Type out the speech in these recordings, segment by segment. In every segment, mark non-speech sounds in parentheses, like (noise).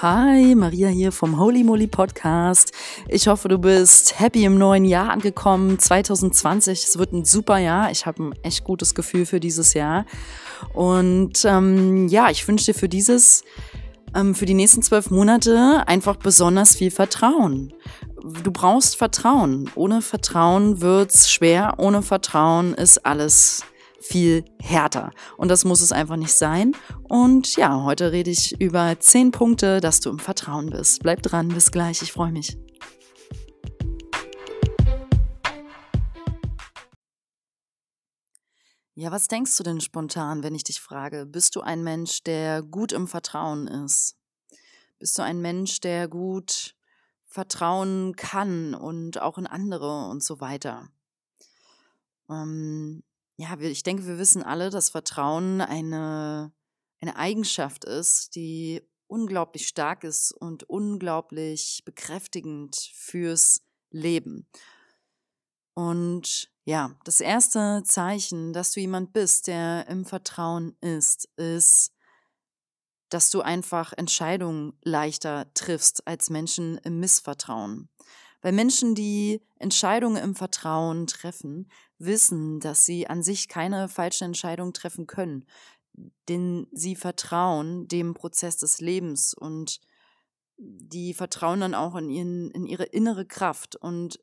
Hi, Maria hier vom Holy Moly Podcast. Ich hoffe, du bist happy im neuen Jahr angekommen. 2020, es wird ein super Jahr. Ich habe ein echt gutes Gefühl für dieses Jahr. Und ähm, ja, ich wünsche dir für dieses, ähm, für die nächsten zwölf Monate einfach besonders viel Vertrauen. Du brauchst Vertrauen. Ohne Vertrauen wird's schwer. Ohne Vertrauen ist alles viel härter. Und das muss es einfach nicht sein. Und ja, heute rede ich über zehn Punkte, dass du im Vertrauen bist. Bleib dran, bis gleich, ich freue mich. Ja, was denkst du denn spontan, wenn ich dich frage, bist du ein Mensch, der gut im Vertrauen ist? Bist du ein Mensch, der gut vertrauen kann und auch in andere und so weiter? Ähm, ja, ich denke, wir wissen alle, dass Vertrauen eine, eine Eigenschaft ist, die unglaublich stark ist und unglaublich bekräftigend fürs Leben. Und ja, das erste Zeichen, dass du jemand bist, der im Vertrauen ist, ist, dass du einfach Entscheidungen leichter triffst als Menschen im Missvertrauen. Weil Menschen, die Entscheidungen im Vertrauen treffen, wissen, dass sie an sich keine falschen Entscheidungen treffen können. Denn sie vertrauen dem Prozess des Lebens und die vertrauen dann auch in, ihren, in ihre innere Kraft und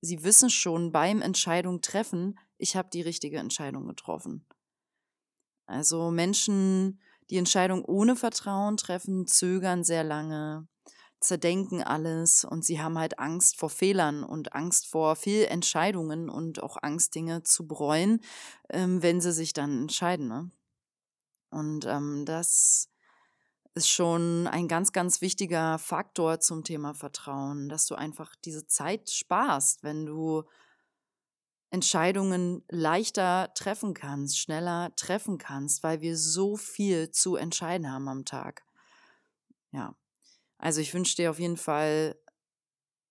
sie wissen schon beim Entscheidung treffen, ich habe die richtige Entscheidung getroffen. Also Menschen, die Entscheidung ohne Vertrauen treffen, zögern sehr lange, zerdenken alles und sie haben halt Angst vor Fehlern und Angst vor Fehlentscheidungen und auch Angst, Dinge zu bereuen, ähm, wenn sie sich dann entscheiden. Ne? Und ähm, das ist schon ein ganz, ganz wichtiger Faktor zum Thema Vertrauen, dass du einfach diese Zeit sparst, wenn du Entscheidungen leichter treffen kannst, schneller treffen kannst, weil wir so viel zu entscheiden haben am Tag. Ja. Also ich wünsche dir auf jeden Fall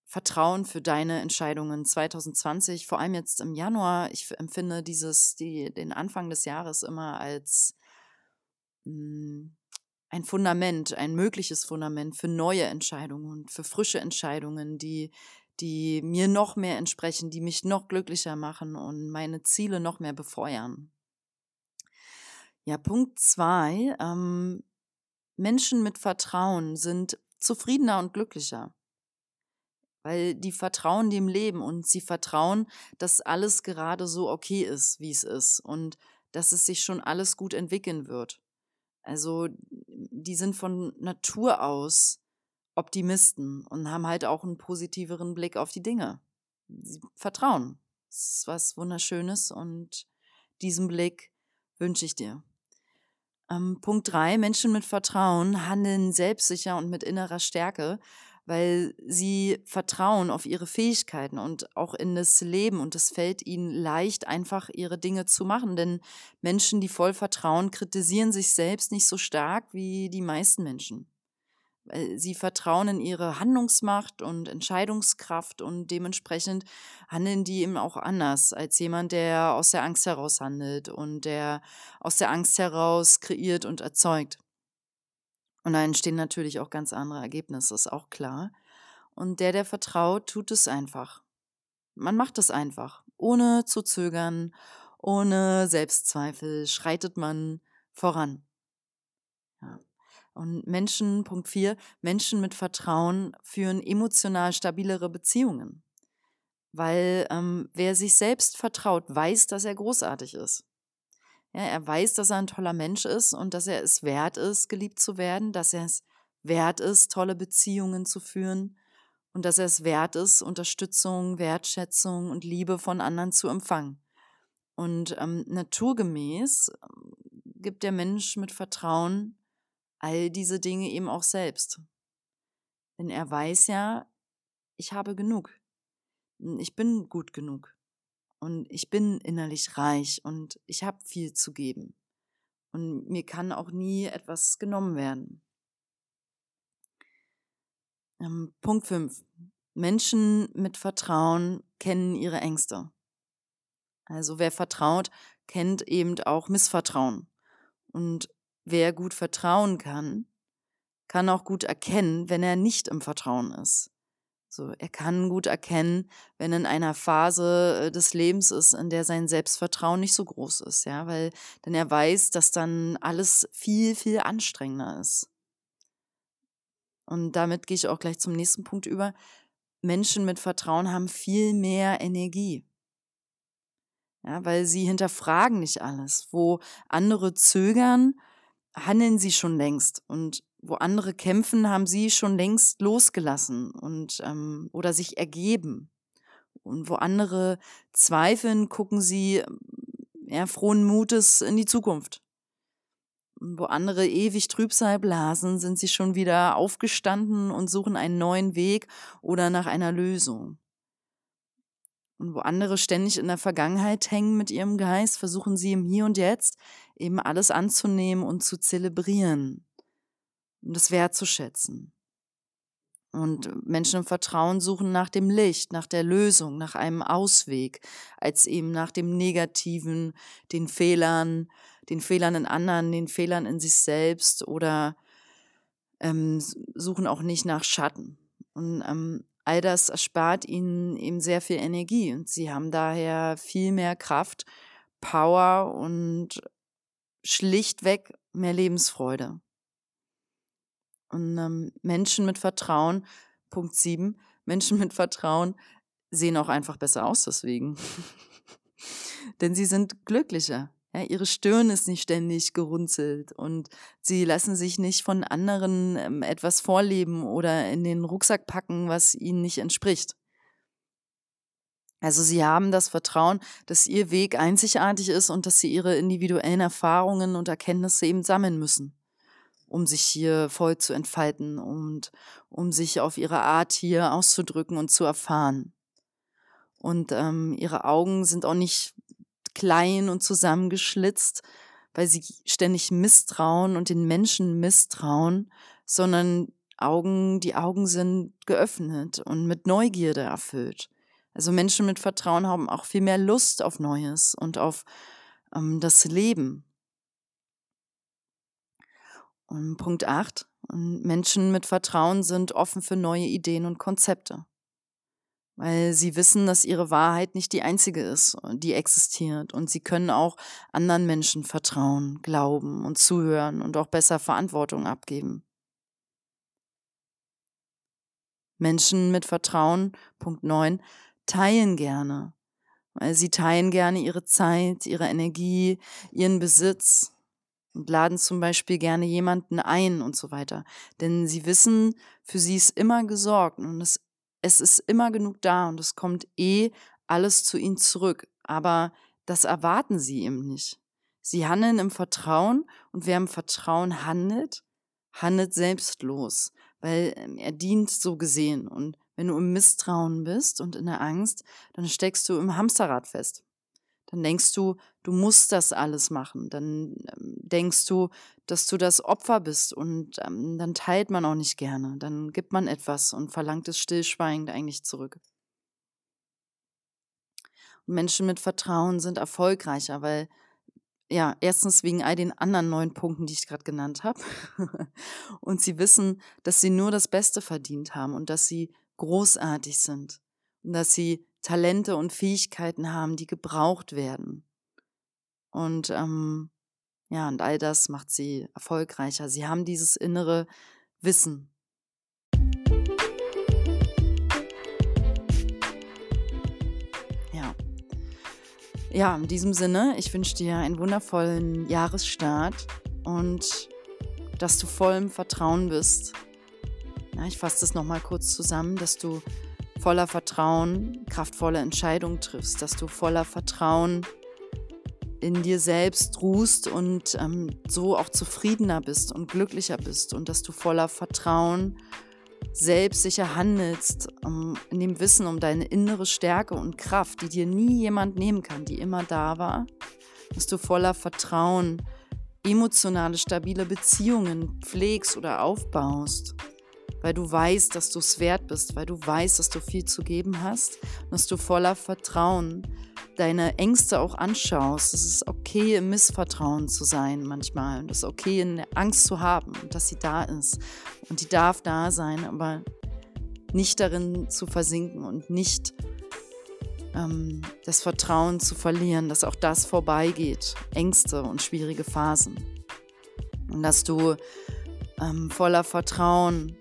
Vertrauen für deine Entscheidungen 2020, vor allem jetzt im Januar. Ich empfinde dieses, die, den Anfang des Jahres immer als mh, hm, ein Fundament, ein mögliches Fundament für neue Entscheidungen und für frische Entscheidungen, die, die mir noch mehr entsprechen, die mich noch glücklicher machen und meine Ziele noch mehr befeuern. Ja, Punkt zwei. Ähm, Menschen mit Vertrauen sind zufriedener und glücklicher. Weil die vertrauen dem Leben und sie vertrauen, dass alles gerade so okay ist, wie es ist und dass es sich schon alles gut entwickeln wird. Also die sind von Natur aus Optimisten und haben halt auch einen positiveren Blick auf die Dinge. Sie vertrauen. Das ist was Wunderschönes und diesen Blick wünsche ich dir. Ähm, Punkt drei, Menschen mit Vertrauen handeln selbstsicher und mit innerer Stärke, weil sie vertrauen auf ihre Fähigkeiten und auch in das Leben und es fällt ihnen leicht, einfach ihre Dinge zu machen. Denn Menschen, die voll vertrauen, kritisieren sich selbst nicht so stark wie die meisten Menschen sie vertrauen in ihre Handlungsmacht und Entscheidungskraft und dementsprechend handeln die eben auch anders als jemand, der aus der Angst heraus handelt und der aus der Angst heraus kreiert und erzeugt. Und da entstehen natürlich auch ganz andere Ergebnisse, ist auch klar. Und der, der vertraut, tut es einfach. Man macht es einfach, ohne zu zögern, ohne Selbstzweifel, schreitet man voran. Ja. Und Menschen, Punkt 4, Menschen mit Vertrauen führen emotional stabilere Beziehungen. Weil ähm, wer sich selbst vertraut, weiß, dass er großartig ist. Ja, er weiß, dass er ein toller Mensch ist und dass er es wert ist, geliebt zu werden, dass er es wert ist, tolle Beziehungen zu führen und dass er es wert ist, Unterstützung, Wertschätzung und Liebe von anderen zu empfangen. Und ähm, naturgemäß ähm, gibt der Mensch mit Vertrauen all diese Dinge eben auch selbst. Denn er weiß ja, ich habe genug. Hm, ich bin gut genug. Und ich bin innerlich reich und ich habe viel zu geben. Und mir kann auch nie etwas genommen werden. Ähm, Punkt 5. Menschen mit Vertrauen kennen ihre Ängste. Also wer vertraut, kennt eben auch Missvertrauen. Und wer gut vertrauen kann, kann auch gut erkennen, wenn er nicht im Vertrauen ist. So, er kann gut erkennen, wenn in einer Phase äh, des Lebens ist, in der sein Selbstvertrauen nicht so groß ist, ja, weil denn er weiß, dass dann alles viel viel anstrengender ist. Und damit gehe ich auch gleich zum nächsten Punkt über. Menschen mit Vertrauen haben viel mehr Energie. Ja, weil sie hinterfragen nicht alles. Wo andere zögern, handeln sie schon längst. Und wo andere kämpfen, haben sie schon längst losgelassen und ähm, oder sich ergeben. Und wo andere zweifeln, gucken sie ja, frohen Mutes in die Zukunft. Und wo andere ewig Trübsal blasen, sind sie schon wieder aufgestanden und suchen einen neuen Weg oder nach einer Lösung. Und wo andere ständig in der Vergangenheit hängen mit ihrem Geist, versuchen sie im Hier und Jetzt eben alles anzunehmen und zu zelebrieren und es wertzuschätzen. Und Menschen im Vertrauen suchen nach dem Licht, nach der Lösung, nach einem Ausweg, als eben nach dem Negativen, den Fehlern, den Fehlern in anderen, den Fehlern in sich selbst oder ähm, suchen auch nicht nach Schatten. Und ähm, all das erspart ihnen eben sehr viel Energie und sie haben daher viel mehr Kraft, Power und schlichtweg mehr Lebensfreude. Und ähm, Menschen mit Vertrauen, Punkt 7, Menschen mit Vertrauen sehen auch einfach besser aus deswegen. (laughs) Denn sie sind glücklicher. Ja, ihre Stirn ist nicht ständig gerunzelt und sie lassen sich nicht von anderen ähm, etwas vorleben oder in den Rucksack packen, was ihnen nicht entspricht. Also sie haben das Vertrauen, dass ihr Weg einzigartig ist und dass sie ihre individuellen Erfahrungen und Erkenntnisse eben sammeln müssen um sich hier voll zu entfalten und um sich auf ihre Art hier auszudrücken und zu erfahren. Und ähm, ihre Augen sind auch nicht klein und zusammengeschlitzt, weil sie ständig misstrauen und den Menschen misstrauen, sondern Augen, die Augen sind geöffnet und mit Neugierde erfüllt. Also Menschen mit Vertrauen haben auch viel mehr Lust auf Neues und auf ähm, das Leben. Und Punkt 8. Menschen mit Vertrauen sind offen für neue Ideen und Konzepte. Weil sie wissen, dass ihre Wahrheit nicht die einzige ist, die existiert. Und sie können auch anderen Menschen vertrauen, glauben und zuhören und auch besser Verantwortung abgeben. Menschen mit Vertrauen, Punkt 9, teilen gerne. Weil sie teilen gerne ihre Zeit, ihre Energie, ihren Besitz und laden zum Beispiel gerne jemanden ein und so weiter. Denn sie wissen, für sie ist immer gesorgt und es, es ist immer genug da und es kommt eh alles zu ihnen zurück. Aber das erwarten sie eben nicht. Sie handeln im Vertrauen und wer im Vertrauen handelt, handelt selbstlos, weil ähm, er dient so gesehen. Und wenn du im Misstrauen bist und in der Angst, dann steckst du im Hamsterrad fest. Dann denkst du, du musst das alles machen. Dann ähm, denkst du, dass du das Opfer bist und ähm, dann teilt man auch nicht gerne. Dann gibt man etwas und verlangt es stillschweigend eigentlich zurück. Und Menschen mit Vertrauen sind erfolgreicher, weil ja, erstens wegen all den anderen neun Punkten, die ich gerade genannt habe. (laughs) und sie wissen, dass sie nur das Beste verdient haben und dass sie großartig sind und dass sie Talente und Fähigkeiten haben, die gebraucht werden. Und ähm, ja, und all das macht sie erfolgreicher. Sie haben dieses innere Wissen. Ja. Ja, in diesem Sinne, ich wünsche dir einen wundervollen Jahresstart und dass du voll im Vertrauen bist. Ja, ich fasse das nochmal kurz zusammen, dass du voller Vertrauen kraftvolle Entscheidungen triffst, dass du voller Vertrauen in dir selbst ruhst und ähm, so auch zufriedener bist und glücklicher bist und dass du voller Vertrauen selbstsicher handelst, um, in dem Wissen um deine innere Stärke und Kraft, die dir nie jemand nehmen kann, die immer da war, dass du voller Vertrauen emotionale, stabile Beziehungen pflegst oder aufbaust weil du weißt, dass du es wert bist, weil du weißt, dass du viel zu geben hast, dass du voller Vertrauen deine Ängste auch anschaust. Es ist okay, im Missvertrauen zu sein manchmal. Und es ist okay, eine Angst zu haben, dass sie da ist. Und die darf da sein, aber nicht darin zu versinken und nicht ähm, das Vertrauen zu verlieren, dass auch das vorbeigeht. Ängste und schwierige Phasen. Und dass du ähm, voller Vertrauen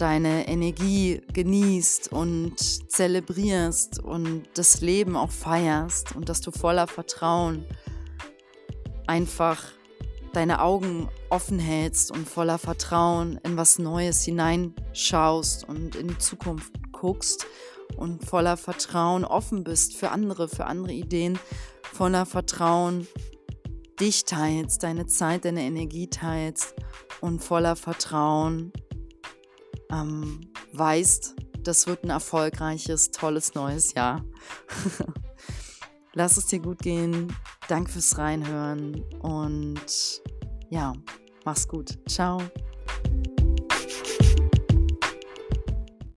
deine Energie genießt und zelebrierst und das Leben auch feierst und dass du voller Vertrauen einfach deine Augen offen hältst und voller Vertrauen in was Neues hineinschaust und in die Zukunft guckst und voller Vertrauen offen bist für andere, für andere Ideen, voller Vertrauen dich teilst, deine Zeit, deine Energie teilst und voller Vertrauen ähm, weißt, das wird ein erfolgreiches, tolles neues Jahr. (laughs) Lass es dir gut gehen. Danke fürs Reinhören und ja, mach's gut. Ciao.